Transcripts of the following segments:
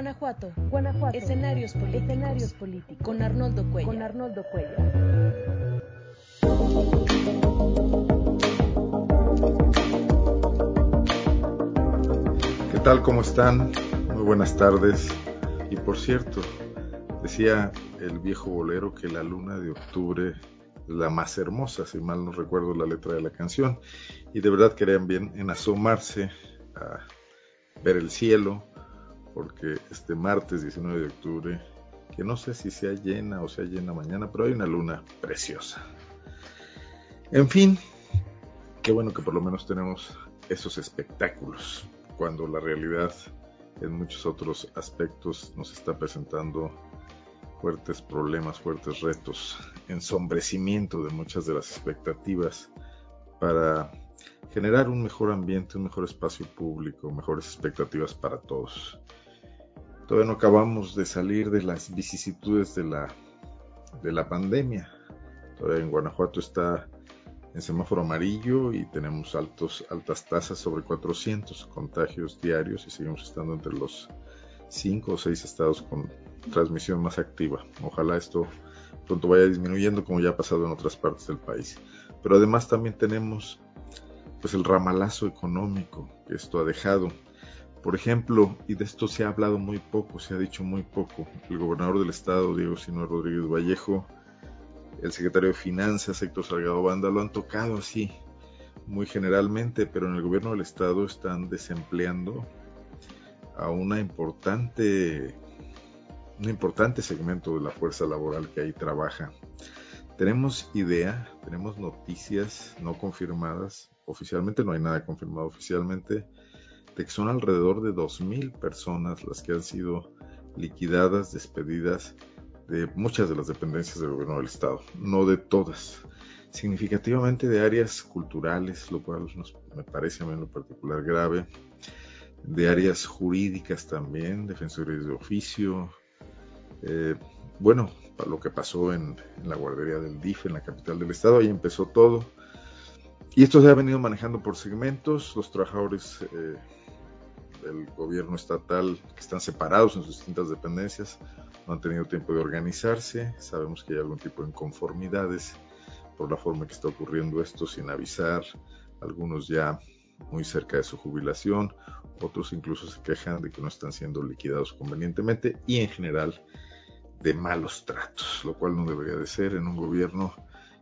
Guanajuato, Guanajuato. Escenarios políticos. Con Arnoldo Cuellar. ¿Qué tal? ¿Cómo están? Muy buenas tardes. Y por cierto, decía el viejo bolero que la luna de octubre es la más hermosa, si mal no recuerdo la letra de la canción. Y de verdad querían bien en asomarse a ver el cielo, porque este martes 19 de octubre, que no sé si sea llena o sea llena mañana, pero hay una luna preciosa. En fin, qué bueno que por lo menos tenemos esos espectáculos, cuando la realidad en muchos otros aspectos nos está presentando fuertes problemas, fuertes retos, ensombrecimiento de muchas de las expectativas para generar un mejor ambiente, un mejor espacio público, mejores expectativas para todos. Todavía no acabamos de salir de las vicisitudes de la, de la pandemia. Todavía en Guanajuato está en semáforo amarillo y tenemos altos, altas tasas sobre 400 contagios diarios y seguimos estando entre los 5 o 6 estados con transmisión más activa. Ojalá esto pronto vaya disminuyendo como ya ha pasado en otras partes del país. Pero además también tenemos pues el ramalazo económico que esto ha dejado por ejemplo, y de esto se ha hablado muy poco, se ha dicho muy poco, el gobernador del estado, Diego Sinue Rodríguez Vallejo, el secretario de Finanzas, Héctor Salgado Banda, lo han tocado así, muy generalmente, pero en el gobierno del estado están desempleando a una importante, un importante segmento de la fuerza laboral que ahí trabaja. Tenemos idea, tenemos noticias no confirmadas, oficialmente no hay nada confirmado oficialmente, de que son alrededor de 2.000 personas las que han sido liquidadas, despedidas de muchas de las dependencias del gobierno del Estado, no de todas, significativamente de áreas culturales, lo cual me parece a mí en lo particular grave, de áreas jurídicas también, defensores de oficio, eh, bueno, lo que pasó en, la guardería del DIF en la capital del estado, ahí empezó todo. Y esto se ha venido manejando por segmentos, los trabajadores eh, del gobierno estatal que están separados en sus distintas dependencias, no han tenido tiempo de organizarse, sabemos que hay algún tipo de inconformidades por la forma que está ocurriendo esto sin avisar, algunos ya muy cerca de su jubilación, otros incluso se quejan de que no están siendo liquidados convenientemente y en general de malos tratos, lo cual no debería de ser en un gobierno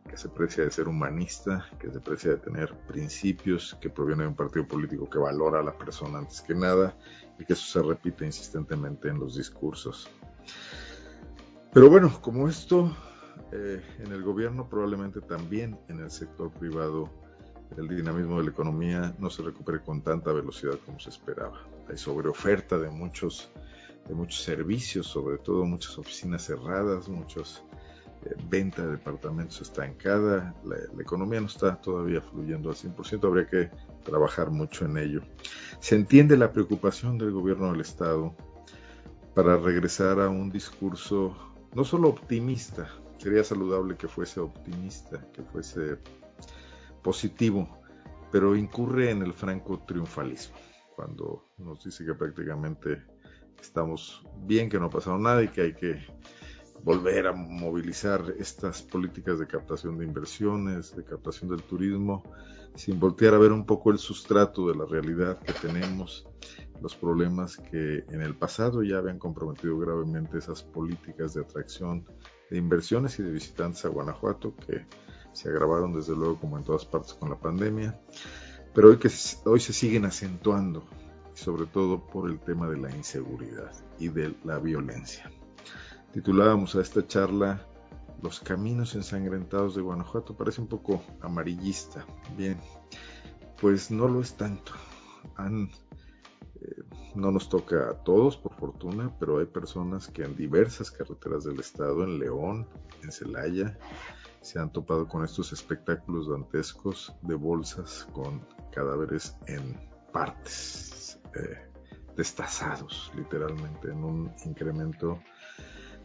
que se precia de ser humanista, que se precia de tener principios, que proviene de un partido político que valora a la persona antes que nada y que eso se repite insistentemente en los discursos. Pero bueno, como esto eh, en el gobierno, probablemente también en el sector privado, el dinamismo de la economía no se recupere con tanta velocidad como se esperaba. Hay sobreoferta de muchos, de muchos servicios, sobre todo muchas oficinas cerradas, muchos venta de departamentos estancada, la, la, economía no está todavía fluyendo al 100%, habría que trabajar mucho en ello. Se entiende la preocupación del gobierno del Estado para regresar a un discurso no solo optimista, sería saludable que fuese optimista, que fuese positivo, pero incurre en el franco triunfalismo, cuando nos dice que prácticamente estamos bien, que no ha pasado nada y que hay que volver a movilizar estas políticas de captación de inversiones, de captación del turismo, sin voltear a ver un poco el sustrato de la realidad que tenemos, los problemas que en el pasado ya habían comprometido gravemente esas políticas de atracción de inversiones y de visitantes a Guanajuato, que se agravaron desde luego como en todas partes con la pandemia, pero hoy, que, hoy se siguen acentuando, sobre todo por el tema de la inseguridad y de la violencia. Titulábamos a esta charla Los caminos ensangrentados de Guanajuato. Parece un poco amarillista. Bien, pues no lo es tanto. Eh, no nos toca a todos, por fortuna, pero hay personas que en diversas carreteras del estado, en León, en Celaya, se han topado con estos espectáculos dantescos de bolsas con cadáveres en partes, eh, destazados, literalmente, en un incremento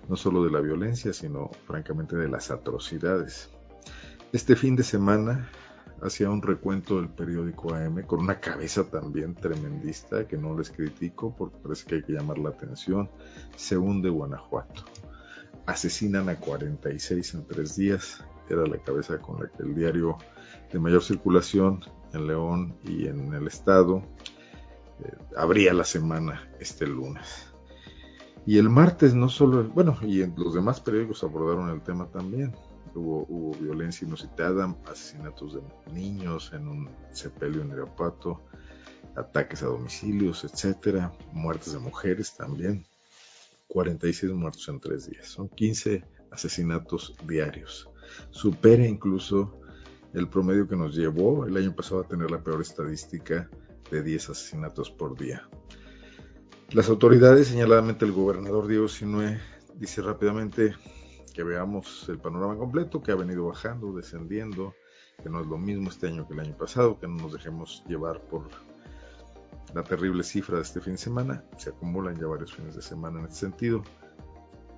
no solo de la violencia, sino francamente de las atrocidades. Este fin de semana hacía un recuento del periódico AM con una cabeza también tremendista que no les critico porque parece que hay que llamar la atención. Se hunde Guanajuato. Asesinan a 46 en tres días. Era la cabeza con la que el diario de mayor circulación en León y en el estado eh, abría la semana este lunes. Y el martes no solo, bueno, y en los demás periódicos abordaron el tema también. Hubo, hubo violencia inusitada, asesinatos de niños en un sepelio en Irapuato, ataques a domicilios, etcétera, muertes de mujeres también. 46 muertos en tres días. Son 15 asesinatos diarios. Supera incluso el promedio que nos llevó el año pasado a tener la peor estadística de 10 asesinatos por día. Las autoridades, señaladamente el gobernador Diego Sinue, dice rápidamente que veamos el panorama completo, que ha venido bajando, descendiendo, que no es lo mismo este año que el año pasado, que no nos dejemos llevar por la terrible cifra de este fin de semana. Se acumulan ya varios fines de semana en este sentido.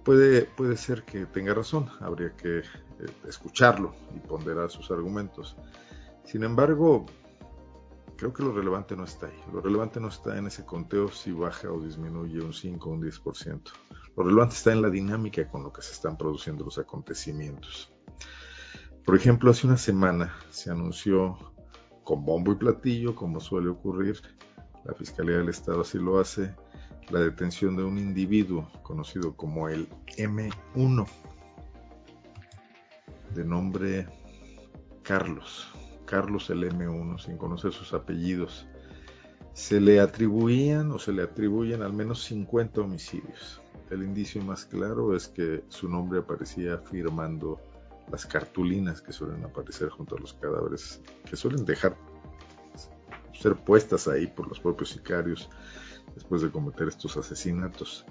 Puede, puede ser que tenga razón, habría que eh, escucharlo y ponderar sus argumentos. Sin embargo, creo que lo relevante no está ahí. Lo relevante no está en ese conteo si baja o disminuye un 5 o un 10%. Lo relevante está en la dinámica con lo que se están produciendo los acontecimientos. Por ejemplo, hace una semana se anunció con bombo y platillo, como suele ocurrir, la Fiscalía del Estado así lo hace, la detención de un individuo conocido como el M1, de nombre Carlos, Carlos el M1, sin conocer sus apellidos. Se le atribuían o se le atribuyen al menos 50 homicidios. El indicio más claro es que su nombre aparecía firmando las cartulinas que suelen aparecer junto a los cadáveres, que suelen dejar ser puestas ahí por los propios sicarios después de cometer estos asesinatos.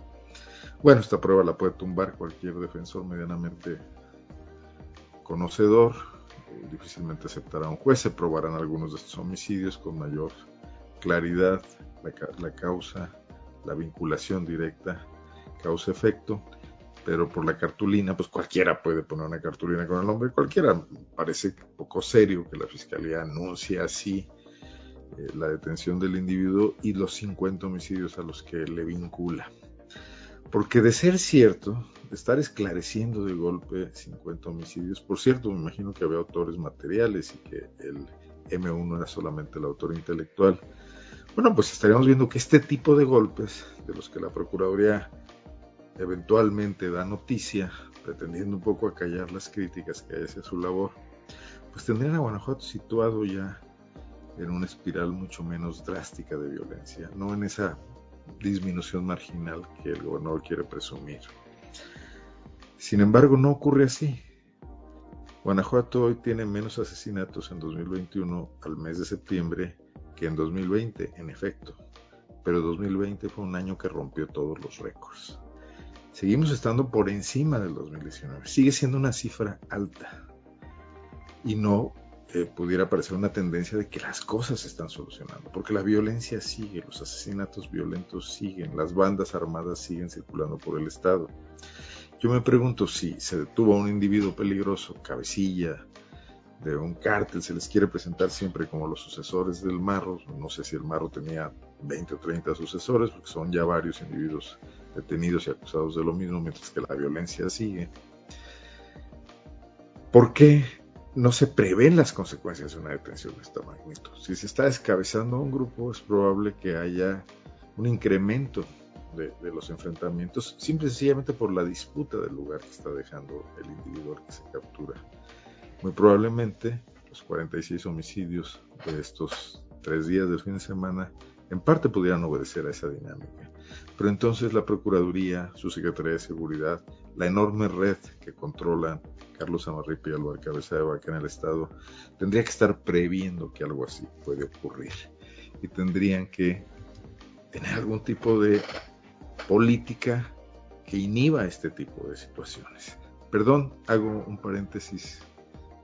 Bueno, esta prueba la puede tumbar cualquier defensor medianamente conocedor, difícilmente aceptará un juez, se probarán algunos de estos homicidios con mayor claridad, la causa, la vinculación directa causa-efecto, pero por la cartulina, pues cualquiera puede poner una cartulina con el nombre, cualquiera. Parece poco serio que la fiscalía anuncie así eh, la detención del individuo y los 50 homicidios a los que le vincula. Porque de ser cierto, estar esclareciendo de golpe 50 homicidios, por cierto, me imagino que había autores materiales y que el M1 era solamente el autor intelectual. Bueno, pues estaríamos viendo que este tipo de golpes, de los que la Procuraduría eventualmente da noticia, pretendiendo un poco acallar las críticas que hay hacia su labor, pues tendrían a Guanajuato situado ya en una espiral mucho menos drástica de violencia, no en esa disminución marginal que el gobernador quiere presumir. Sin embargo, no ocurre así. Guanajuato hoy tiene menos asesinatos en 2021 al mes de septiembre que en 2020, en efecto, pero 2020 fue un año que rompió todos los récords seguimos estando por encima del 2019. Sigue siendo una cifra alta y no eh, pudiera parecer una tendencia de que las cosas se están solucionando, porque la violencia sigue, los asesinatos violentos siguen, las bandas armadas siguen circulando por el Estado. Yo me pregunto si se detuvo a un individuo peligroso, cabecilla de un cártel, se les quiere presentar siempre como los sucesores del Marro, no sé si el Marro tenía 20 o 30 sucesores, porque son ya varios individuos detenidos y acusados de lo mismo, mientras que la violencia sigue. ¿Por qué no se prevén las consecuencias de una detención de esta magnitud? Si se está descabezando un grupo, es probable que haya un incremento de, los enfrentamientos, simple y sencillamente por la disputa del lugar que está dejando el individuo que se captura. Muy probablemente los 46 homicidios de estos tres días del fin de semana en parte pudieran obedecer a esa dinámica. Pero entonces la Procuraduría, su Secretaría de Seguridad, la enorme red que controlan Carlos Amarripa y Álvaro Cabeza de Vaca en el Estado, tendría que estar previendo que algo así puede ocurrir. Y tendrían que tener algún tipo de política que inhiba este tipo de situaciones. Perdón, hago un paréntesis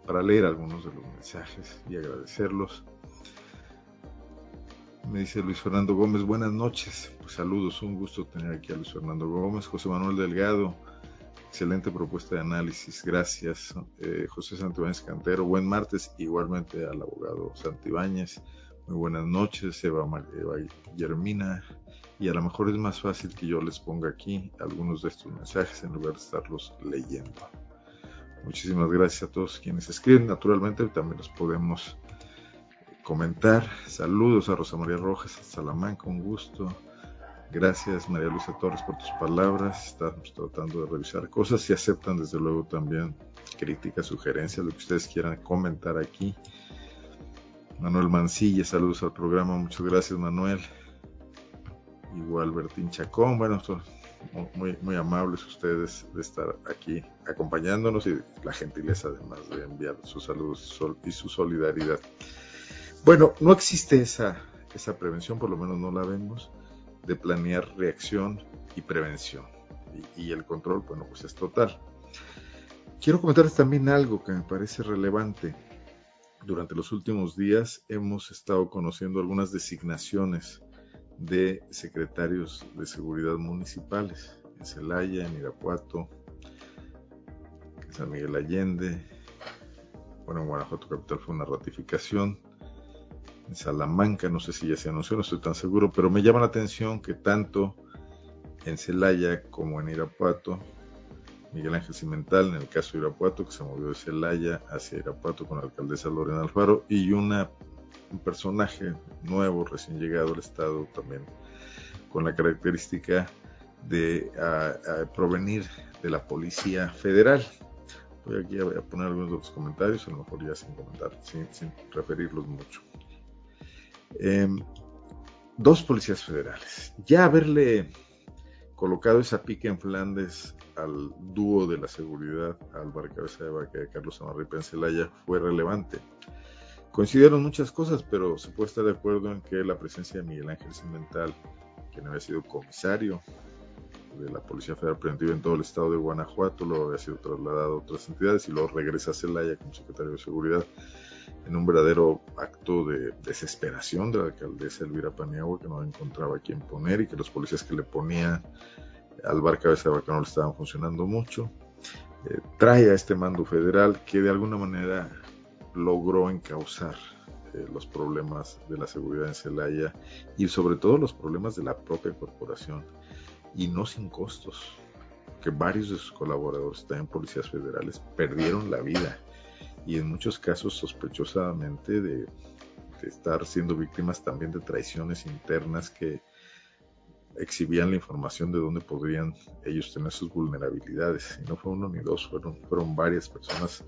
para leer algunos de los mensajes y agradecerlos. Me dice Luis Fernando Gómez, buenas noches. Pues saludos, un gusto tener aquí a Luis Fernando Gómez, José Manuel Delgado. Excelente propuesta de análisis. Gracias, eh, José Santibáñez Cantero. Buen martes, igualmente al abogado Santibáñez. Muy buenas noches, Eva, Eva Guillermina. Y a lo mejor es más fácil que yo les ponga aquí algunos de estos mensajes en lugar de estarlos leyendo. Muchísimas gracias a todos quienes escriben. Naturalmente también los podemos comentar. Saludos a Rosa María Rojas, a Salamanca, un gusto. Gracias María Luisa Torres por tus palabras. Estamos tratando de revisar cosas y aceptan desde luego también críticas, sugerencias, lo que ustedes quieran comentar aquí. Manuel Mancilla, saludos al programa. Muchas gracias Manuel. Igual Bertín Chacón, bueno, muy, muy amables ustedes de estar aquí acompañándonos y la gentileza además de enviar sus saludos y su solidaridad. Bueno, no existe esa, esa prevención, por lo menos no la vemos de planear reacción y prevención. Y, el control, bueno, pues es total. Quiero comentarles también algo que me parece relevante. Durante los últimos días hemos estado conociendo algunas designaciones de secretarios de seguridad municipales en Celaya, en Irapuato, en San Miguel Allende. Bueno, en Guanajuato Capital fue una ratificación en Salamanca, no sé si ya se anunció, no estoy tan seguro, pero me llama la atención que tanto en Celaya como en Irapuato, Miguel Ángel Cimental, en el caso de Irapuato, que se movió de Celaya hacia Irapuato con la alcaldesa Lorena Alfaro, y un personaje nuevo, recién llegado al Estado, también con la característica de provenir de la Policía Federal. Voy aquí a, poner algunos de los comentarios, a lo mejor ya sin comentar, sin referirlos mucho. Em, dos policías federales. Ya haberle colocado esa pica en Flandes al dúo de la seguridad, al Cabeza de Vaca de Carlos Amarripa en Celaya, fue relevante. Coincidieron muchas cosas, pero se puede estar de acuerdo en que la presencia de Miguel Ángel Cimental, quien había sido comisario de la Policía Federal Preventiva en todo el estado de Guanajuato, lo había sido trasladado a otras entidades y luego regresa a Celaya como secretario de Seguridad en un verdadero acto de desesperación de la alcaldesa Elvira Paniagua que no encontraba a quién poner y que los policías que le ponían al bar cabeza de vaca no le estaban funcionando mucho. Eh, trae a este mando federal que de alguna manera logró encauzar eh, los problemas de la seguridad en Celaya y sobre todo los problemas de la propia corporación y no sin costos, que varios de sus colaboradores, también policías federales, perdieron la vida y en muchos casos sospechosamente de, estar siendo víctimas también de traiciones internas que exhibían la información de dónde podrían ellos tener sus vulnerabilidades. Y no fue uno ni dos, fueron, fueron varias personas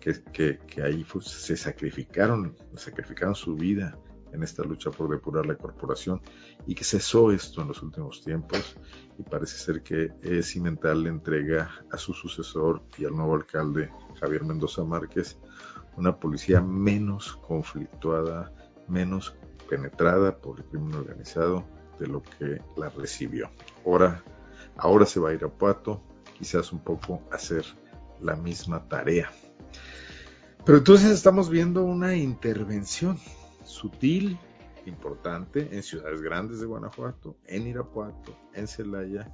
que, que, ahí se sacrificaron, sacrificaron su vida en esta lucha por depurar la corporación y que cesó esto en los últimos tiempos y parece ser que Cimental le entrega a su sucesor y al nuevo alcalde Javier Mendoza Márquez, una policía menos conflictuada, menos penetrada por el crimen organizado de lo que la recibió. Ahora, ahora se va a ir a Puato, quizás un poco hacer la misma tarea. Pero entonces estamos viendo una intervención sutil, importante, en ciudades grandes de Guanajuato, en Irapuato, en Celaya,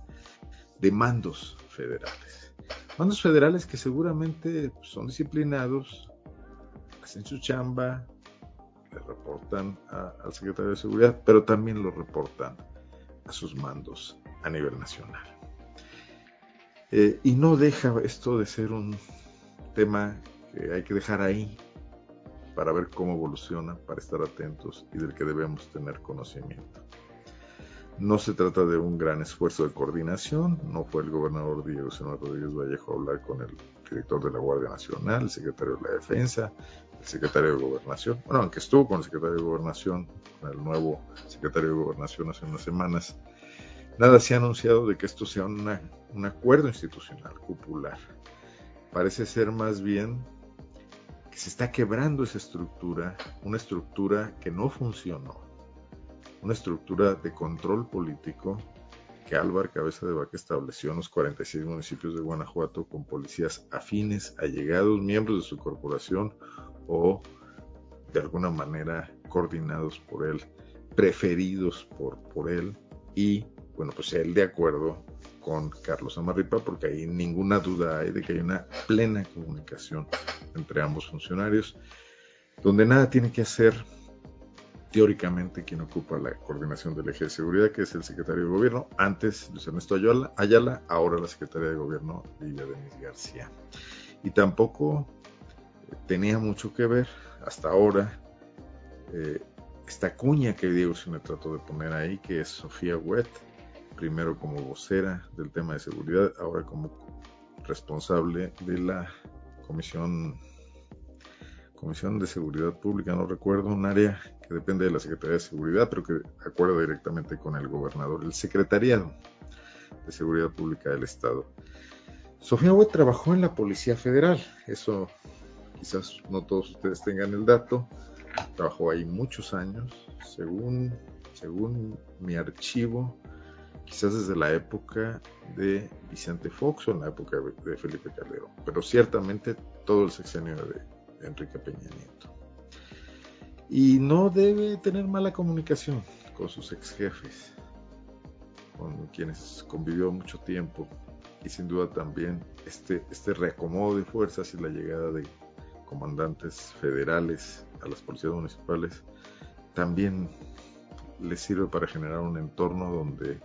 de mandos federales. Mandos federales que seguramente son disciplinados, hacen su chamba, le reportan al secretario de Seguridad, pero también lo reportan a sus mandos a nivel nacional. Eh, y no deja esto de ser un tema que hay que dejar ahí para ver cómo evoluciona, para estar atentos y del que debemos tener conocimiento. No se trata de un gran esfuerzo de coordinación, no fue el gobernador Diego Senor Rodríguez Vallejo a hablar con el director de la Guardia Nacional, el secretario de la Defensa, secretario de Gobernación, bueno, aunque estuvo con el secretario de Gobernación, con el nuevo secretario de Gobernación hace unas semanas, nada se ha anunciado de que esto sea un acuerdo institucional, popular. Parece ser más bien que se está quebrando esa estructura, una estructura que no funcionó una estructura de control político que Álvaro Cabeza de Vaca estableció en los 46 municipios de Guanajuato con policías afines, allegados, miembros de su corporación o de alguna manera coordinados por él, preferidos por, por él y, bueno, pues él de acuerdo con Carlos Amarripa, porque ahí ninguna duda hay de que hay una plena comunicación entre ambos funcionarios, donde nada tiene que hacer teóricamente quien ocupa la coordinación del eje de seguridad, que es el secretario de gobierno, antes Luis Ernesto Ayala, Ayala ahora la secretaria de gobierno Lidia Denis García. Y tampoco tenía mucho que ver hasta ahora eh, esta cuña que Diego me trató de poner ahí, que es Sofía Wett, primero como vocera del tema de seguridad, ahora como responsable de la Comisión Comisión de Seguridad Pública, no recuerdo, un área que depende de la Secretaría de Seguridad, pero que acuerda directamente con el gobernador, el Secretariado de Seguridad Pública del Estado. Sofía Wett trabajó en la Policía Federal, eso quizás no todos ustedes tengan el dato, trabajó ahí muchos años, según, según mi archivo, quizás desde la época de Vicente Fox o en la época de Felipe Calderón, pero ciertamente todo el sexenio de Enrique Peña Nieto. Y no debe tener mala comunicación con sus ex jefes, con quienes convivió mucho tiempo y sin duda también este, este reacomodo de fuerzas y la llegada de comandantes federales a las policías municipales también le sirve para generar un entorno donde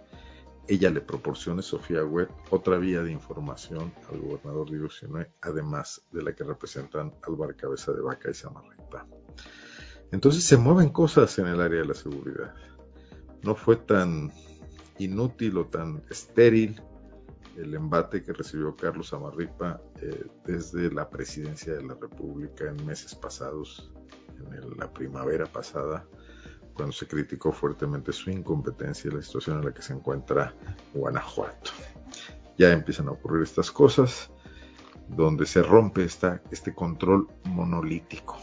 ella le proporcione, Sofía Webb, otra vía de información al gobernador Diego Sinue, además de la que representan Álvaro Cabeza de Vaca y Samarripa. Entonces se mueven cosas en el área de la seguridad. No fue tan inútil o tan estéril el embate que recibió Carlos Amarripa eh, desde la presidencia de la República en meses pasados, en la primavera pasada, cuando se criticó fuertemente su incompetencia y la situación en la que se encuentra Guanajuato. Ya empiezan a ocurrir estas cosas donde se rompe esta, este control monolítico.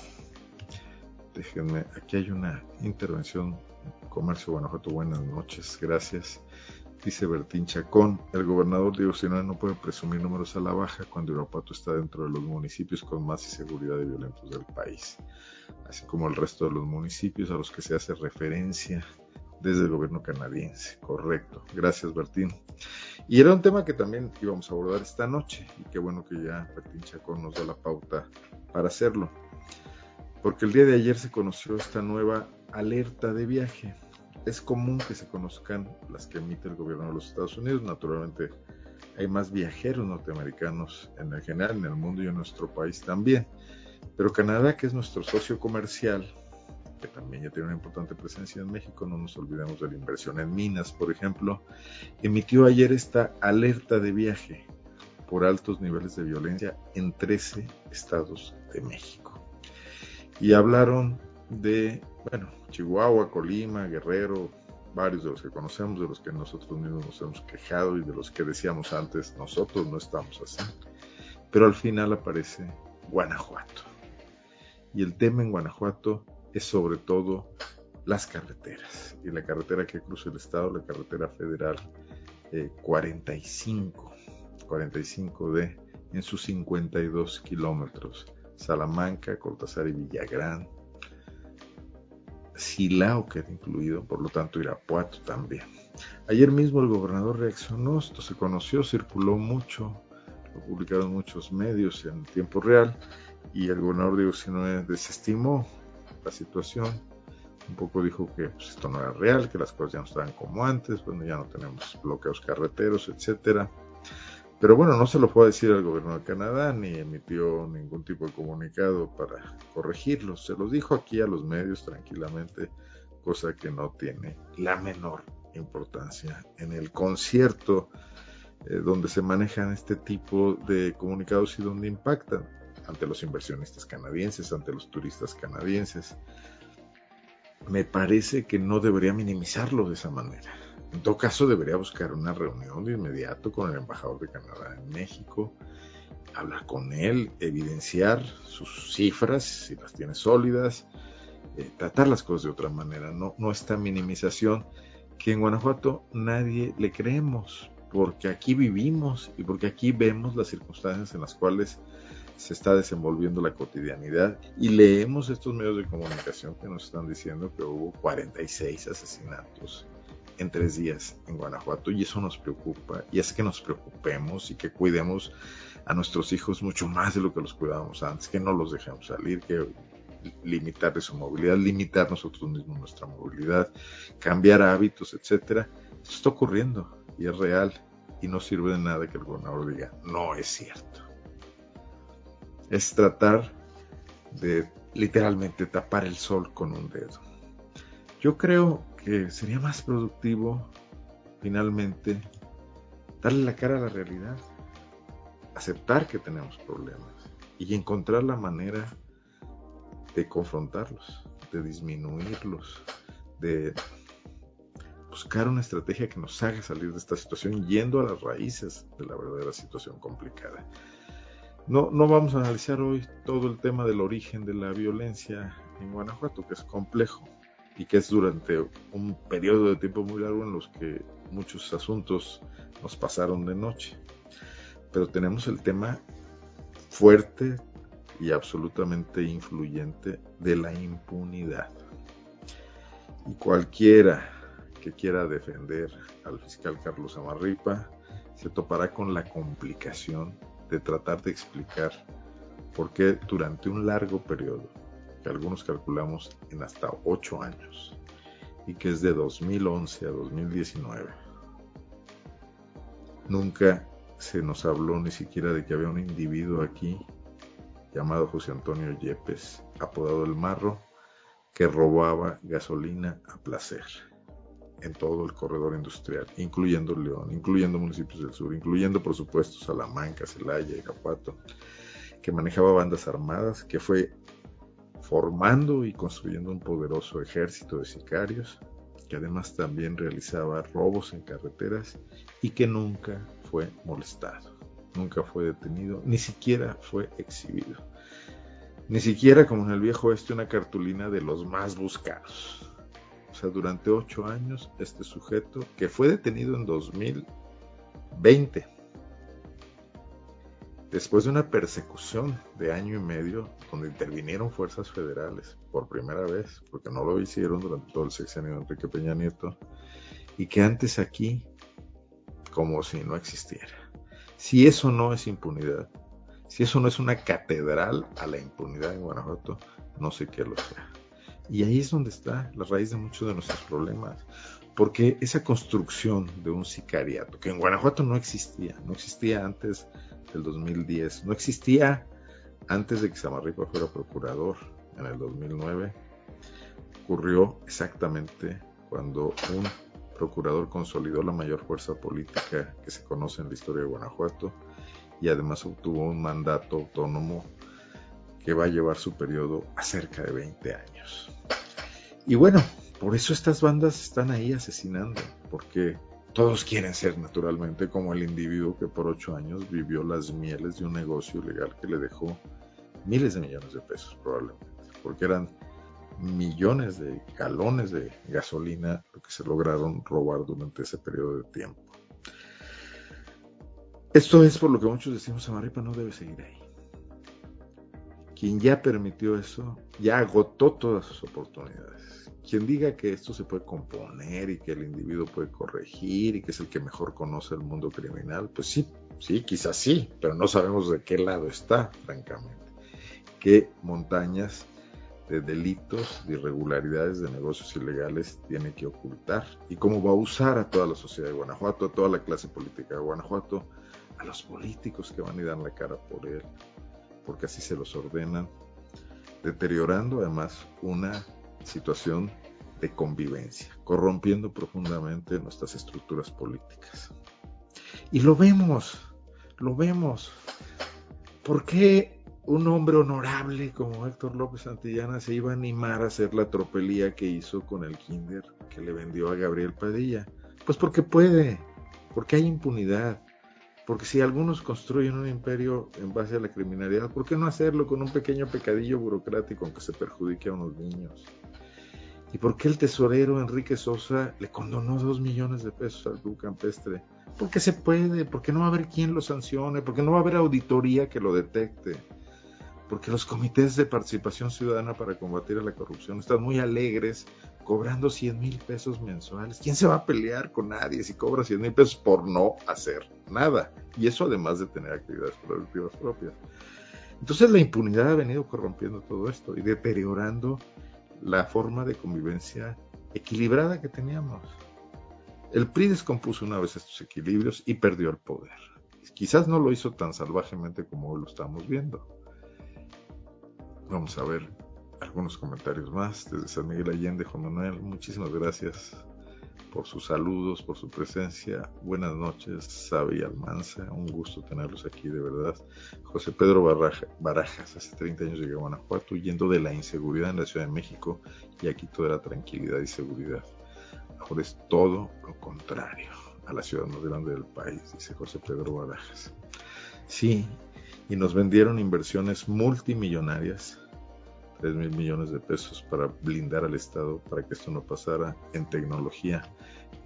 Déjenme, aquí hay una intervención. Comercio Guanajuato, buenas noches, gracias. Dice Bertín Chacón, el gobernador Sinaloa no puede presumir números a la baja cuando Irapuato está dentro de los municipios con más inseguridad y violentos del país, así como el resto de los municipios a los que se hace referencia desde el gobierno canadiense. Correcto, gracias Bertín. Y era un tema que también íbamos a abordar esta noche y qué bueno que ya Bertín Chacón nos da la pauta para hacerlo, porque el día de ayer se conoció esta nueva alerta de viaje es común que se conozcan las que emite el gobierno de los Estados Unidos. Naturalmente, hay más viajeros norteamericanos en el general, en el mundo y en nuestro país también. Pero Canadá, que es nuestro socio comercial, que también ya tiene una importante presencia en México, no nos olvidemos de la inversión en minas, por ejemplo, emitió ayer esta alerta de viaje por altos niveles de violencia en 13 estados de México. Y hablaron de, bueno, Chihuahua, Colima, Guerrero, varios de los que conocemos, de los que nosotros mismos nos hemos quejado y de los que decíamos antes, nosotros no estamos así. Pero al final aparece Guanajuato. Y el tema en Guanajuato es sobre todo las carreteras. Y la carretera que cruza el estado, la carretera federal 45, eh, 45D, en sus 52 kilómetros. Salamanca, Cortázar y Villagrán, Silao queda incluido, por lo tanto Irapuato también. Ayer mismo el gobernador reaccionó, esto se conoció, circuló mucho, lo publicaron muchos medios en tiempo real y el gobernador Diego Sinue desestimó la situación, un poco dijo que pues, esto no era real, que las cosas ya no estaban como antes, bueno, ya no tenemos bloqueos carreteros, etcétera. Pero bueno, no se lo a decir al gobierno de Canadá ni emitió ningún tipo de comunicado para corregirlo. Se los dijo aquí a los medios tranquilamente, cosa que no tiene la menor importancia en el concierto eh, donde se manejan este tipo de comunicados y donde impactan ante los inversionistas canadienses, ante los turistas canadienses. Me parece que no debería minimizarlo de esa manera. En todo caso, debería buscar una reunión de inmediato con el embajador de Canadá en México, hablar con él, evidenciar sus cifras, si las tiene sólidas, eh, tratar las cosas de otra manera, no, no esta minimización que en Guanajuato nadie le creemos, porque aquí vivimos y porque aquí vemos las circunstancias en las cuales se está desenvolviendo la cotidianidad y leemos estos medios de comunicación que nos están diciendo que hubo 46 asesinatos en tres días en Guanajuato y eso nos preocupa y hace que nos preocupemos y que cuidemos a nuestros hijos mucho más de lo que los cuidábamos antes, que no los dejemos salir, que limitar su movilidad, limitar nosotros mismos nuestra movilidad, cambiar hábitos, etcétera. Esto está ocurriendo y es real y no sirve de nada que el gobernador diga no es cierto. Es tratar de literalmente tapar el sol con un dedo. Yo creo que sería más productivo finalmente darle la cara a la realidad, aceptar que tenemos problemas y encontrar la manera de confrontarlos, de disminuirlos, de buscar una estrategia que nos haga salir de esta situación yendo a las raíces de la verdadera situación complicada. No, no vamos a analizar hoy todo el tema del origen de la violencia en Guanajuato, que es complejo y que es durante un periodo de tiempo muy largo en los que muchos asuntos nos pasaron de noche. Pero tenemos el tema fuerte y absolutamente influyente de la impunidad. Y cualquiera que quiera defender al fiscal Carlos Amarripa se topará con la complicación de tratar de explicar por qué durante un largo periodo, que algunos calculamos en hasta 8 años, y que es de 2011 a 2019, nunca se nos habló ni siquiera de que había un individuo aquí llamado José Antonio Yepes, apodado El Marro, que robaba gasolina a placer en todo el corredor industrial, incluyendo León, incluyendo municipios del sur, incluyendo por supuesto Salamanca, Celaya, Irapuato, que manejaba bandas armadas, que fue formando y construyendo un poderoso ejército de sicarios, que además también realizaba robos en carreteras y que nunca fue molestado nunca fue detenido, ni siquiera fue exhibido. Ni siquiera como en el viejo oeste una cartulina de los más buscados. O sea, durante ocho años este sujeto, que fue detenido en 2020, después de una persecución de año y medio donde intervinieron fuerzas federales por primera vez, porque no lo hicieron durante todo el sexenio de Enrique Peña Nieto, y que antes aquí como si no existiera. Si eso no es impunidad, si eso no es una catedral a la impunidad en Guanajuato, no sé qué lo sea. Y ahí es donde está la raíz de muchos de nuestros problemas. Porque esa construcción de un sicariato, que en Guanajuato no existía, no existía antes del 2010, no existía antes de que Samarripa fuera procurador en el 2009, ocurrió exactamente cuando un procurador consolidó la mayor fuerza política que se conoce en la historia de Guanajuato y además obtuvo un mandato autónomo que va a llevar su periodo a cerca de 20 años. Y bueno, por eso estas bandas están ahí asesinando, porque todos quieren ser naturalmente como el individuo que por ocho años vivió las mieles de un negocio ilegal que le dejó miles de millones de pesos probablemente, porque eran millones de galones de gasolina lo que se lograron robar durante ese periodo de tiempo. Esto es por lo que muchos decimos, Amarripa no debe seguir ahí. Quien ya permitió eso, ya agotó todas sus oportunidades. Quien diga que esto se puede componer y que el individuo puede corregir y que es el que mejor conoce el mundo criminal, pues sí, sí, quizás sí, pero no sabemos de qué lado está, francamente. Qué montañas de delitos, de irregularidades, de negocios ilegales tiene que ocultar y cómo va a usar a toda la sociedad de Guanajuato, a toda la clase política de Guanajuato, a los políticos que van y dan la cara por él, porque así se los ordenan, deteriorando además una situación de convivencia, corrompiendo profundamente nuestras estructuras políticas. Y lo vemos, lo vemos. ¿Por qué un hombre honorable como Héctor López Santillana se iba a animar a hacer la tropelía que hizo con el Kinder que le vendió a Gabriel Padilla? Pues porque puede, porque hay impunidad, porque si algunos construyen un imperio en base a la criminalidad, ¿por qué no hacerlo con un pequeño pecadillo burocrático aunque se perjudique a unos niños? ¿Y por qué el tesorero Enrique Sosa le condonó dos millones de pesos al club campestre? Porque se puede, porque no va a haber quien lo sancione, porque no va a haber auditoría que lo detecte porque los comités de participación ciudadana para combatir a la corrupción están muy alegres cobrando 100 mil pesos mensuales. ¿Quién se va a pelear con nadie si cobra 100 mil pesos por no hacer nada? Y eso además de tener actividades productivas propias. Entonces la impunidad ha venido corrompiendo todo esto y deteriorando la forma de convivencia equilibrada que teníamos. El PRI descompuso una vez estos equilibrios y perdió el poder. Quizás no lo hizo tan salvajemente como hoy lo estamos viendo. Vamos a ver algunos comentarios más desde San Miguel Allende, Juan Manuel. Muchísimas gracias por sus saludos, por su presencia. Buenas noches, Sabe y Almanza. Un gusto tenerlos aquí, de verdad. José Pedro Barajas, hace 30 años llegué a Guanajuato huyendo de la inseguridad en la Ciudad de México y aquí toda la tranquilidad y seguridad. Ahora es todo lo contrario a la ciudad más grande del país, dice José Pedro Barajas. Sí, y nos vendieron inversiones multimillonarias 3 mil millones de pesos para blindar al Estado para que esto no pasara en tecnología.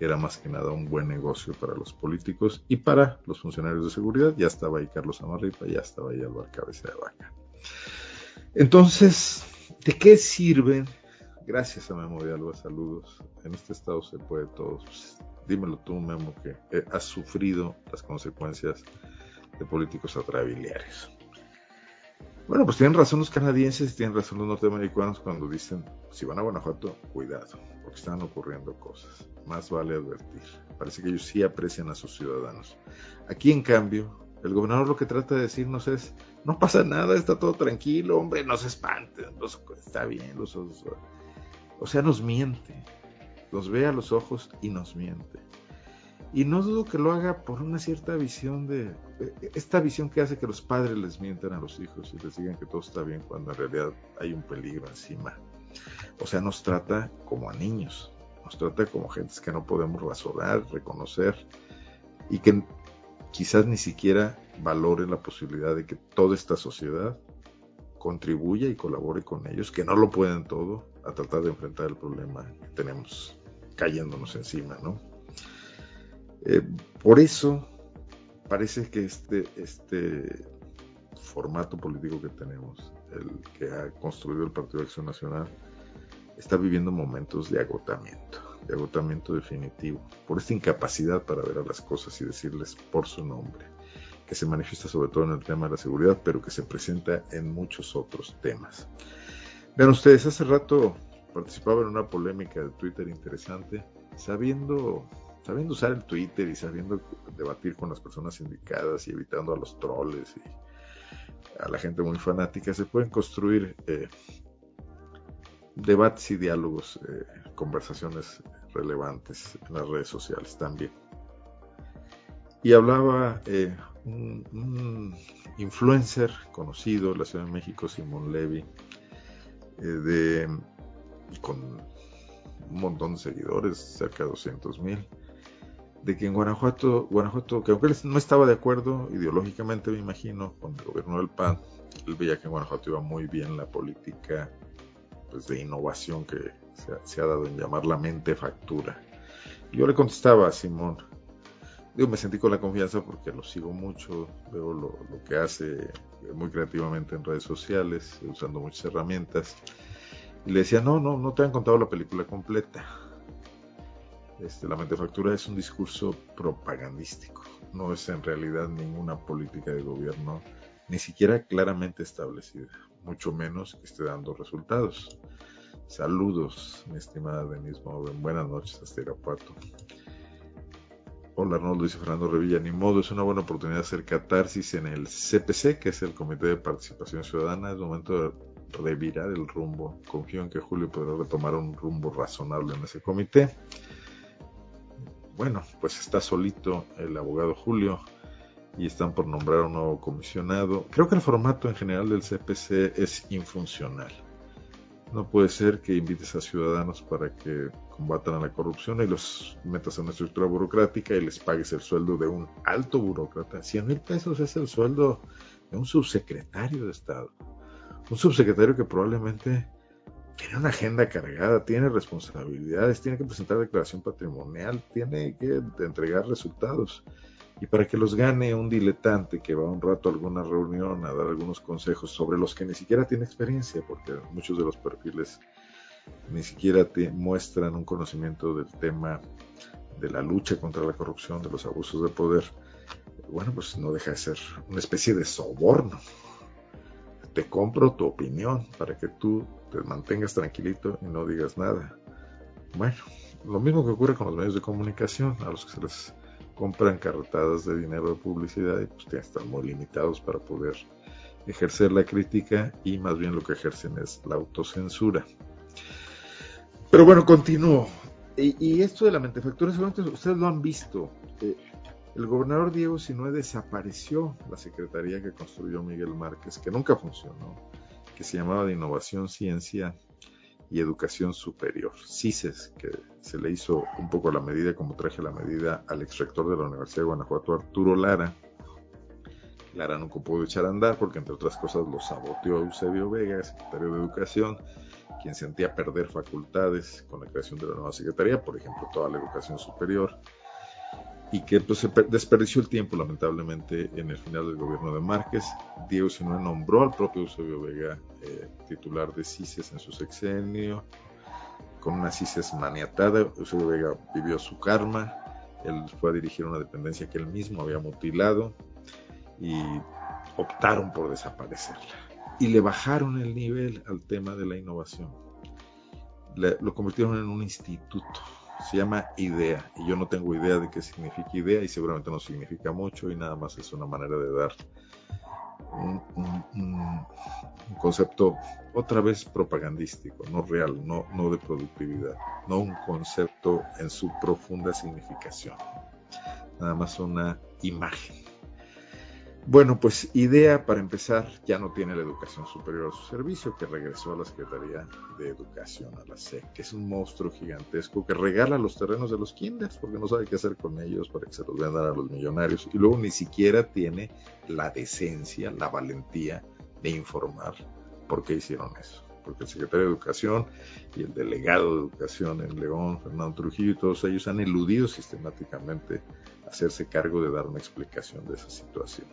Era más que nada un buen negocio para los políticos y para los funcionarios de seguridad. Ya estaba ahí Carlos Amarripa, ya estaba ahí Álvaro Cabeza de Vaca. Entonces, ¿de qué sirven? Gracias a Memo de Alba, saludos. En este estado se puede todo. dímelo tú, Memo, que eh, has sufrido las consecuencias de políticos atrabiliares. Bueno, pues tienen razón los canadienses tienen razón los norteamericanos cuando dicen, si van a Guanajuato, cuidado, porque están ocurriendo cosas. Más vale advertir. Parece que ellos sí aprecian a sus ciudadanos. Aquí, en cambio, el gobernador lo que trata de decirnos es, no pasa nada, está todo tranquilo, hombre, no se espanten, está bien, los, o sea, nos miente, los ve a los ojos y nos miente. Y no dudo que lo haga por una cierta visión de, esta visión que hace que los padres les mientan a los hijos y les digan que todo está bien cuando en realidad hay un peligro encima. O sea, nos trata como a niños, nos trata como gentes que no podemos razonar, reconocer y que quizás ni siquiera valoren la posibilidad de que toda esta sociedad contribuya y colabore con ellos, que no lo pueden todo, a tratar de enfrentar el problema que tenemos cayéndonos encima, ¿no? Eh, por eso parece que este, este formato político que tenemos, el que ha construido el Partido de Acción Nacional, está viviendo momentos de agotamiento, de agotamiento definitivo, por esta incapacidad para ver a las cosas y decirles por su nombre, que se manifiesta sobre todo en el tema de la seguridad, pero que se presenta en muchos otros temas. Vean ustedes, hace rato participaba en una polémica de Twitter interesante, sabiendo sabiendo usar el Twitter y sabiendo debatir con las personas indicadas y evitando a los troles y a la gente muy fanática, se pueden construir eh, debates y diálogos, eh, conversaciones relevantes en las redes sociales también. Y hablaba eh, un, influencer conocido en la Ciudad de México, Simón Levy, de, con un montón de seguidores, cerca de 200 mil, de que en Guanajuato, Guanajuato, que aunque él no estaba de acuerdo ideológicamente, me imagino, con el gobierno del PAN, él veía que en Guanajuato iba muy bien la política pues, de innovación que se ha, dado en llamar la mente factura. yo le contestaba a Simón, digo, me sentí con la confianza porque lo sigo mucho, veo lo, lo que hace muy creativamente en redes sociales, usando muchas herramientas, y le decía, no, no, no te han contado la película completa este, la mentefactura es un discurso propagandístico, no es en realidad ninguna política de gobierno, ni siquiera claramente establecida, mucho menos que esté dando resultados. Saludos, mi estimada Denise Moven, buenas noches hasta Irapuato. Hola Arnoldo, dice Fernando Revilla, ni modo, es una buena oportunidad de hacer catarsis en el CPC, que es el Comité de Participación Ciudadana, es momento de revirar el rumbo. Confío en que Julio podrá retomar un rumbo razonable en ese comité bueno, pues está solito el abogado Julio y están por nombrar un nuevo comisionado. Creo que el formato en general del CPC es infuncional. No puede ser que invites a ciudadanos para que combatan a la corrupción y los metas en una estructura burocrática y les pagues el sueldo de un alto burócrata. 100 mil pesos es el sueldo de un subsecretario de Estado. Un subsecretario que probablemente tiene una agenda cargada, tiene responsabilidades, tiene que presentar declaración patrimonial, tiene que entregar resultados. Y para que los gane un diletante que va un rato a alguna reunión a dar algunos consejos sobre los que ni siquiera tiene experiencia, porque muchos de los perfiles ni siquiera te muestran un conocimiento del tema de la lucha contra la corrupción, de los abusos de poder, bueno, pues no deja de ser una especie de soborno. Te compro tu opinión para que tú te mantengas tranquilito y no digas nada. Bueno, lo mismo que ocurre con los medios de comunicación, a los que se les compran carretadas de dinero de publicidad y pues ya están muy limitados para poder ejercer la crítica y más bien lo que ejercen es la autocensura. Pero bueno, continúo. Y, esto de la mentefactura, seguramente ustedes lo han visto. Eh, el gobernador Diego Sinue desapareció la secretaría que construyó Miguel Márquez, que nunca funcionó, que se llamaba de Innovación, Ciencia y Educación Superior, CICES, que se le hizo un poco la medida, como traje la medida al ex rector de la Universidad de Guanajuato, Arturo Lara. Lara nunca pudo echar a andar porque, entre otras cosas, lo saboteó Eusebio Vega, secretario de Educación, quien sentía perder facultades con la creación de la nueva secretaría, por ejemplo, toda la educación superior, y que pues, se desperdició el tiempo, lamentablemente, en el final del gobierno de Márquez. Diego Sinue nombró al propio Eusebio Vega eh, titular de CICES en su sexenio, con una CICES maniatada. Eusebio Vega vivió su karma, él fue a dirigir una dependencia que él mismo había mutilado y optaron por desaparecerla y le bajaron el nivel al tema de la innovación. lo convirtieron en un instituto. Se llama IDEA y yo no tengo idea de qué significa IDEA y seguramente no significa mucho y nada más es una manera de dar un, concepto otra vez propagandístico, no real, no, no de productividad, no un concepto en su profunda significación, nada más una imagen. Bueno, pues idea para empezar, ya no tiene la educación superior a su servicio, que regresó a la Secretaría de Educación, a la SEC, que es un monstruo gigantesco que regala los terrenos de los kinders porque no sabe qué hacer con ellos para que se los vendan a los millonarios y luego ni siquiera tiene la decencia, la valentía de informar por qué hicieron eso. Porque el secretario de Educación y el delegado de Educación en León, Fernando Trujillo y todos ellos han eludido sistemáticamente hacerse cargo de dar una explicación de esa situación.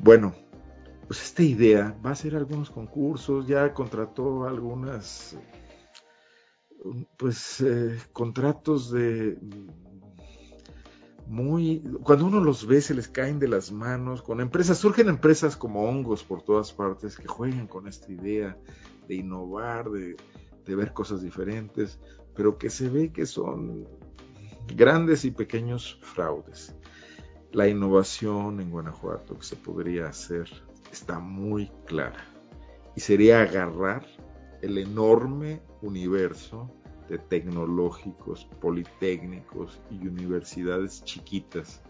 Bueno, pues esta idea va a hacer algunos concursos, ya contrató algunas, pues, eh, contratos de muy, cuando uno los ve se les caen de las manos, con empresas, surgen empresas como hongos por todas partes que juegan con esta idea de innovar, de, de ver cosas diferentes, pero que se ve que son grandes y pequeños fraudes la innovación en Guanajuato que se podría hacer está muy clara. Y sería agarrar el enorme universo de tecnológicos, politécnicos y universidades chiquitas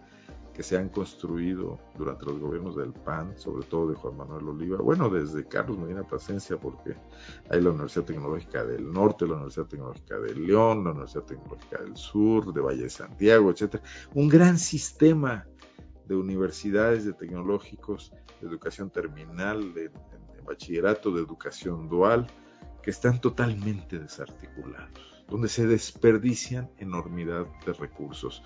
que se han construido durante los gobiernos del PAN, sobre todo de Juan Manuel Oliva, bueno, desde Carlos Medina Plasencia, porque hay la Universidad Tecnológica del Norte, la Universidad Tecnológica de León, la Universidad Tecnológica del Sur, de Valle de Santiago, etcétera, un gran sistema de universidades, de tecnológicos, de educación terminal, de, de bachillerato, de educación dual, que están totalmente desarticulados donde se desperdician enormidad de recursos,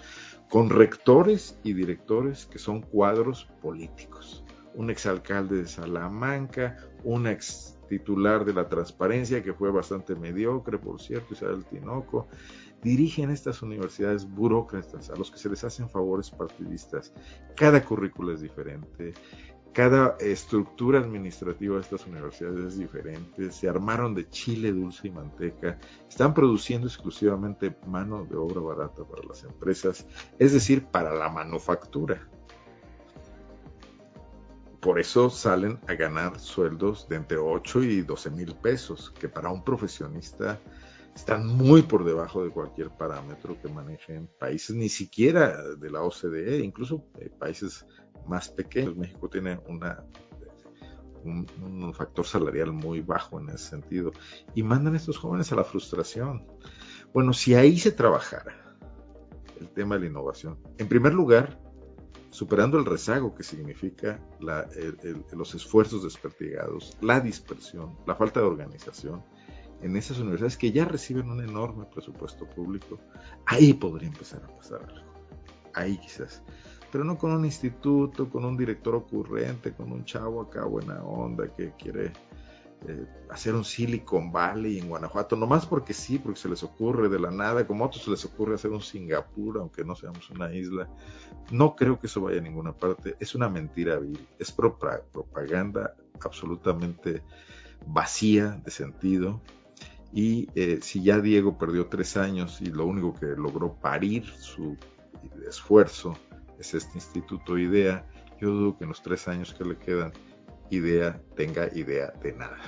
con rectores y directores que son cuadros políticos. Un exalcalde de Salamanca, un ex titular de la transparencia, que fue bastante mediocre, por cierto, Isabel Tinoco, dirigen estas universidades burócratas a los que se les hacen favores partidistas. Cada currículo es diferente, cada estructura administrativa de estas universidades es diferente, se armaron de chile dulce y manteca, están produciendo exclusivamente mano de obra barata para las empresas, es decir, para la manufactura. Por eso salen a ganar sueldos de entre 8 y 12 mil pesos, que para un profesionista están muy por debajo de cualquier parámetro que manejen países, ni siquiera de la OCDE, incluso eh, países más pequeños. México tiene una, un, factor salarial muy bajo en ese sentido y mandan a estos jóvenes a la frustración. Bueno, si ahí se trabajara el tema de la innovación, en primer lugar, superando el rezago que significa los esfuerzos desperdigados, la dispersión, la falta de organización en esas universidades que ya reciben un enorme presupuesto público, ahí podría empezar a pasar algo. Ahí quizás pero no con un instituto, con un director ocurrente, con un chavo acá buena onda que quiere eh, hacer un Silicon Valley en Guanajuato, nomás porque sí, porque se les ocurre de la nada, como a otros se les ocurre hacer un Singapur, aunque no seamos una isla. No creo que eso vaya a ninguna parte, es una mentira vil, es propaganda absolutamente vacía de sentido. Y eh, si ya Diego perdió tres años y lo único que logró parir su esfuerzo es este instituto IDEA, yo dudo que en los tres años que le quedan idea tenga idea de nada.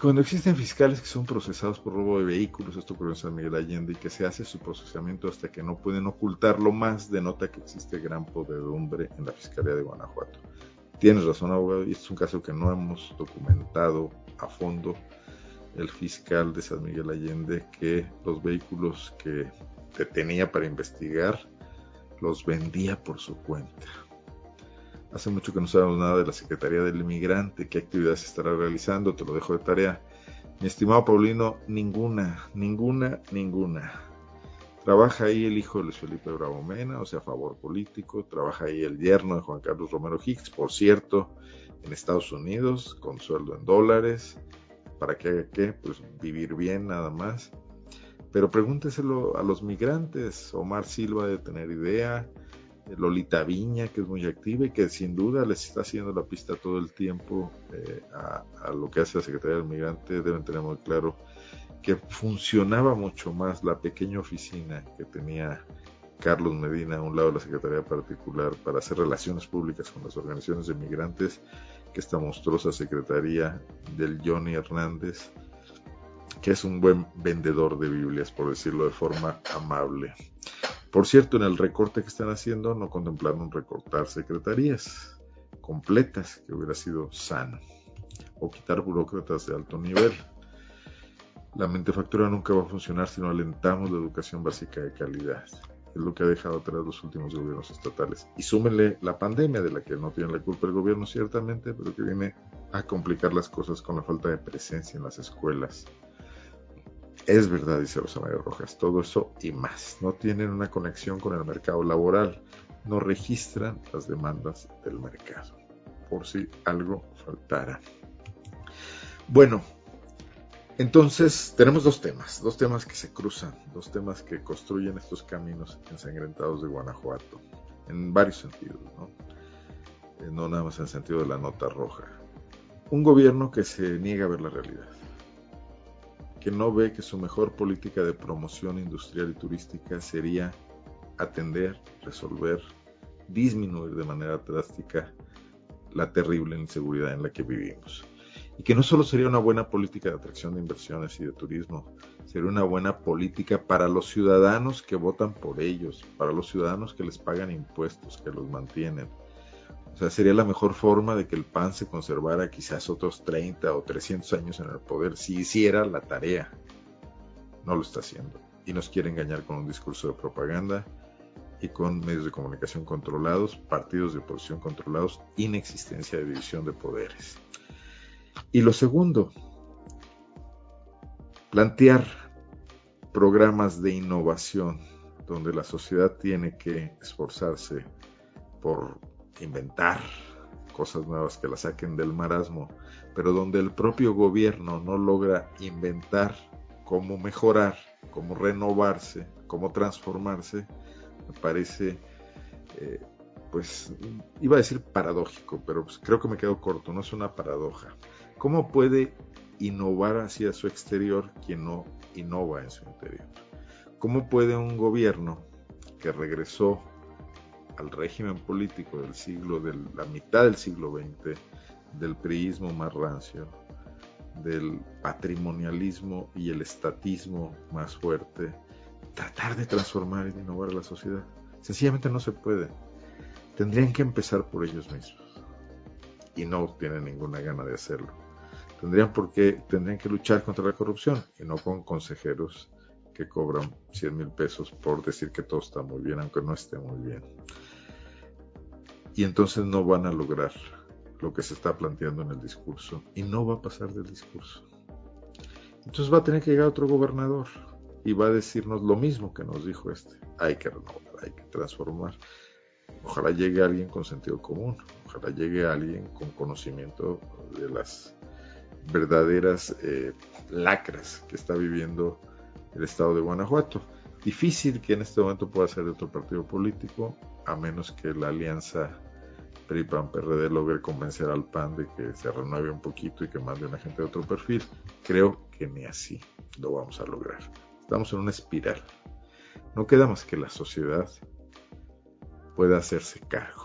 Cuando existen fiscales que son procesados por robo de vehículos, esto ocurrió en San Miguel Allende, y que se hace su procesamiento hasta que no pueden ocultarlo más, denota que existe gran podredumbre en la Fiscalía de Guanajuato. Tienes razón, abogado, y este es un caso que no hemos documentado a fondo. El fiscal de San Miguel Allende que los vehículos que tenía para investigar los vendía por su cuenta. Hace mucho que no sabemos nada de la Secretaría del Inmigrante, qué actividades estará realizando, te lo dejo de tarea. Mi estimado Paulino, ninguna, ninguna, ninguna. Trabaja ahí el hijo de Luis Felipe Bravo Mena, o sea, a favor político. Trabaja ahí el yerno de Juan Carlos Romero Hicks, por cierto, en Estados Unidos, con sueldo en dólares. ¿Para qué haga qué? Pues vivir bien nada más. Pero pregúnteselo a los migrantes. Omar Silva de tener idea. Lolita Viña, que es muy activa y que sin duda les está haciendo la pista todo el tiempo eh, a, lo que hace la Secretaría del Migrante, deben tener muy claro que funcionaba mucho más la pequeña oficina que tenía Carlos Medina a un lado de la Secretaría Particular para hacer relaciones públicas con las organizaciones de migrantes que esta monstruosa Secretaría del Johnny Hernández, que es un buen vendedor de Biblias, por decirlo de forma amable. Por cierto, en el recorte que están haciendo no contemplaron recortar secretarías completas, que hubiera sido sano, o quitar burócratas de alto nivel. La mentefactura nunca va a funcionar si no alentamos la educación básica de calidad. Es lo que ha dejado atrás los últimos gobiernos estatales. Y súmenle la pandemia, de la que no tiene la culpa el gobierno ciertamente, pero que viene a complicar las cosas con la falta de presencia en las escuelas es verdad, dice Rosa María Rojas, todo eso y más. No tienen una conexión con el mercado laboral, no registran las demandas del mercado, por si algo faltara. Bueno, entonces tenemos dos temas, dos temas que se cruzan, dos temas que construyen estos caminos ensangrentados de Guanajuato, en varios sentidos, ¿no? Eh, no nada más en el sentido de la nota roja. Un gobierno que se niega a ver la realidad que no ve que su mejor política de promoción industrial y turística sería atender, resolver, disminuir de manera drástica la terrible inseguridad en la que vivimos. Y que no solo sería una buena política de atracción de inversiones y de turismo, sería una buena política para los ciudadanos que votan por ellos, para los ciudadanos que les pagan impuestos, que los mantienen, o sea, sería la mejor forma de que el PAN se conservara quizás otros 30 o 300 años en el poder si hiciera la tarea. No lo está haciendo. Y nos quiere engañar con un discurso de propaganda y con medios de comunicación controlados, partidos de oposición controlados, inexistencia de división de poderes. Y lo segundo, plantear programas de innovación donde la sociedad tiene que esforzarse por inventar cosas nuevas que la saquen del marasmo, pero donde el propio gobierno no logra inventar cómo mejorar, cómo renovarse, cómo transformarse, me parece, eh, pues, iba a decir paradójico, pero pues creo que me quedo corto, no es una paradoja. ¿Cómo puede innovar hacia su exterior quien no innova en su interior? ¿Cómo puede un gobierno que regresó al régimen político del siglo, de la mitad del siglo XX, del priismo más rancio, del patrimonialismo y el estatismo más fuerte, tratar de transformar y de innovar la sociedad. Sencillamente no se puede. Tendrían que empezar por ellos mismos. Y no tienen ninguna gana de hacerlo. Tendrían, porque, tendrían que luchar contra la corrupción y no con consejeros que cobran 100 mil pesos por decir que todo está muy bien, aunque no esté muy bien y entonces no van a lograr lo que se está planteando en el discurso y no va a pasar del discurso. Entonces va a tener que llegar otro gobernador y va a decirnos lo mismo que nos dijo este. Hay que renovar, hay que transformar. Ojalá llegue alguien con sentido común, Ojalá llegue alguien con conocimiento de las verdaderas eh, lacras que está viviendo el estado de Guanajuato. Difícil que en este momento pueda ser de otro partido político, a menos que la alianza PRI-PAN-PRD logre convencer al PAN de que se renueve un poquito y que mande una gente de otro perfil. Creo que ni así lo vamos a lograr. Estamos en una espiral. No queda más que la sociedad pueda hacerse cargo.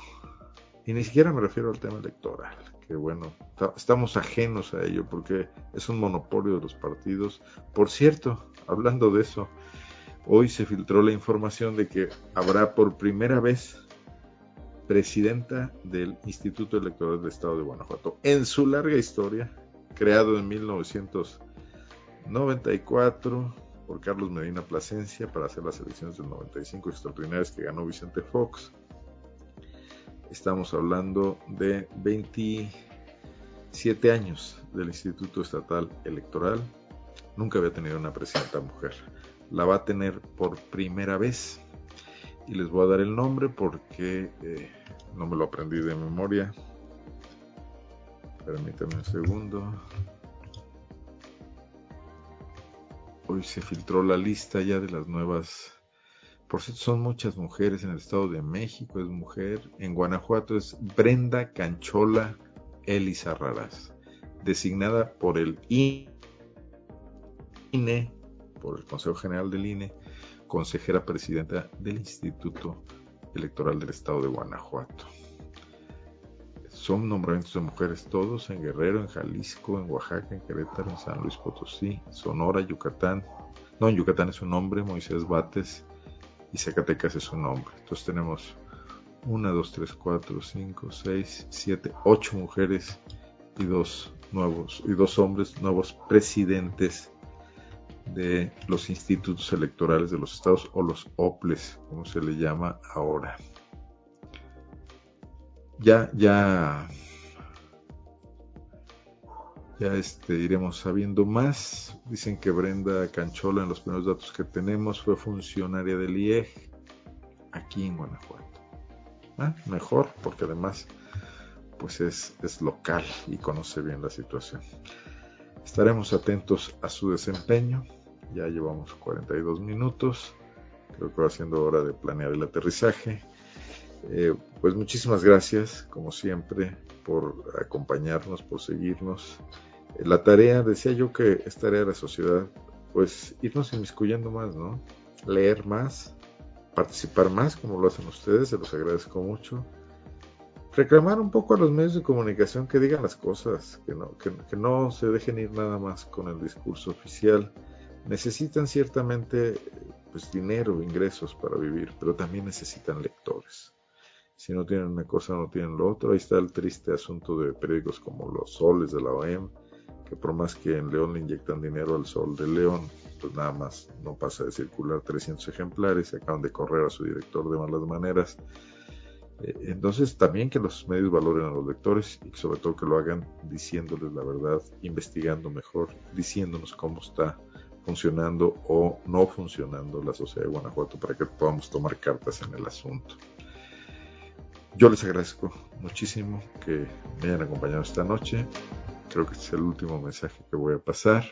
Y ni siquiera me refiero al tema electoral, que bueno, estamos ajenos a ello porque es un monopolio de los partidos. Por cierto, hablando de eso, hoy se filtró la información de que habrá por primera vez presidenta del Instituto Electoral del Estado de Guanajuato. En su larga historia, creado en 1994 por Carlos Medina Plasencia para hacer las elecciones del 95 extraordinarias que ganó Vicente Fox. Estamos hablando de 27 años del Instituto Estatal Electoral. Nunca había tenido una presidenta mujer. La va a tener por primera vez y les voy a dar el nombre porque eh, no me lo aprendí de memoria. Permítanme un segundo. Hoy se filtró la lista ya de las nuevas. Por cierto, son muchas mujeres en el Estado de México, es mujer. En Guanajuato es Brenda Canchola Elizarraras, designada por el INE, por el Consejo General del INE, consejera presidenta del Instituto Electoral del Estado de Guanajuato. Son nombramientos de mujeres todos en Guerrero, en Jalisco, en Oaxaca, en Querétaro, en San Luis Potosí, Sonora, Yucatán. No, en Yucatán es un nombre, Moisés Bates, y Zacatecas es un nombre. Entonces tenemos una, dos, tres, cuatro, cinco, seis, siete, ocho mujeres y dos nuevos y dos hombres nuevos presidentes de los institutos electorales de los estados o los OPLES, como se le llama ahora. Ya, ya, ya este, iremos sabiendo más. Dicen que Brenda Canchola, en los primeros datos que tenemos, fue funcionaria del IEG aquí en Guanajuato. Ah, mejor, porque además pues es, es local y conoce bien la situación. Estaremos atentos a su desempeño. Ya llevamos 42 minutos. Creo que va siendo hora de planear el aterrizaje. Eh, pues muchísimas gracias, como siempre, por acompañarnos, por seguirnos. Eh, la tarea, decía yo que es tarea de la sociedad, pues irnos inmiscuyendo más, ¿no? Leer más, participar más, como lo hacen ustedes, se los agradezco mucho reclamar un poco a los medios de comunicación que digan las cosas, que no, que, no se dejen ir nada más con el discurso oficial. Necesitan ciertamente pues, dinero, ingresos para vivir, pero también necesitan lectores. Si no tienen una cosa, no tienen lo otro. Ahí está el triste asunto de periódicos como Los Soles de la OEM, que por más que en León le inyectan dinero al Sol de León, pues nada más no pasa de circular 300 ejemplares, acaban de correr a su director de malas maneras entonces también que los medios valoren a los lectores y sobre todo que lo hagan diciéndoles la verdad, investigando mejor, diciéndonos cómo está funcionando o no funcionando la sociedad de Guanajuato para que podamos tomar cartas en el asunto. Yo les agradezco muchísimo que me hayan acompañado esta noche. Creo que este es el último mensaje que voy a pasar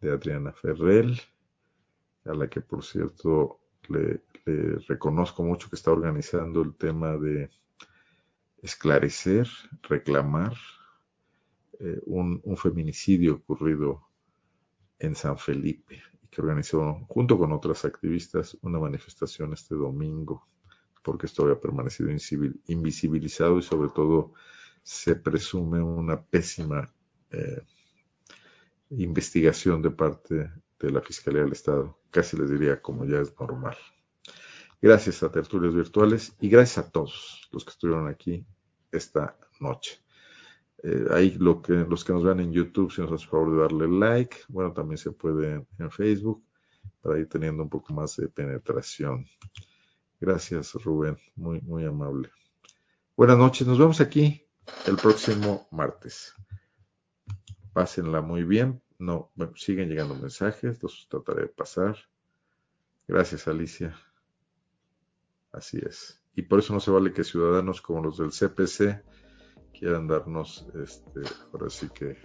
de Adriana Ferrell, a la que por cierto le, reconozco mucho que está organizando el tema de esclarecer, reclamar eh, un, feminicidio ocurrido en San Felipe que organizó junto con otras activistas una manifestación este domingo porque esto había permanecido invisibilizado y sobre todo se presume una pésima eh, investigación de parte de la Fiscalía del Estado, casi les diría como ya es normal. Gracias a Tertulios Virtuales y gracias a todos los que estuvieron aquí esta noche. Eh, ahí lo que, los que nos vean en YouTube, si nos hace favor de darle like, bueno, también se puede en Facebook para ir teniendo un poco más de penetración. Gracias, Rubén, muy, muy amable. Buenas noches, nos vemos aquí el próximo martes. Pásenla muy bien. No, siguen llegando mensajes, los trataré de pasar. Gracias, Alicia. Así es. Y por eso no se vale que ciudadanos como los del CPC quieran darnos, este, ahora sí que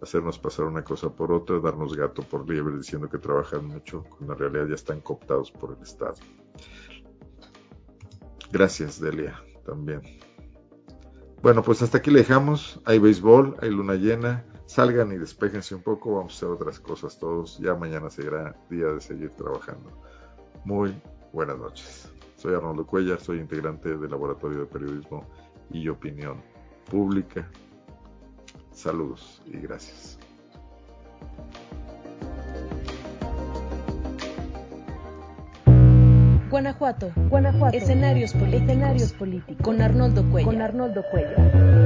hacernos pasar una cosa por otra, darnos gato por liebre diciendo que trabajan mucho, cuando en realidad ya están cooptados por el Estado. Gracias, Delia, también. Bueno, pues hasta aquí le dejamos. Hay béisbol, hay luna llena. Salgan y despejense un poco. Vamos a hacer otras cosas todos. Ya mañana será día de seguir trabajando. Muy buenas noches. Soy Arnoldo Cuellar, soy integrante del Laboratorio de Periodismo y Opinión Pública. Saludos y gracias. Guanajuato, Guanajuato, escenarios, escenarios políticos, con Arnoldo Cuellar. Con Arnoldo Cuellar.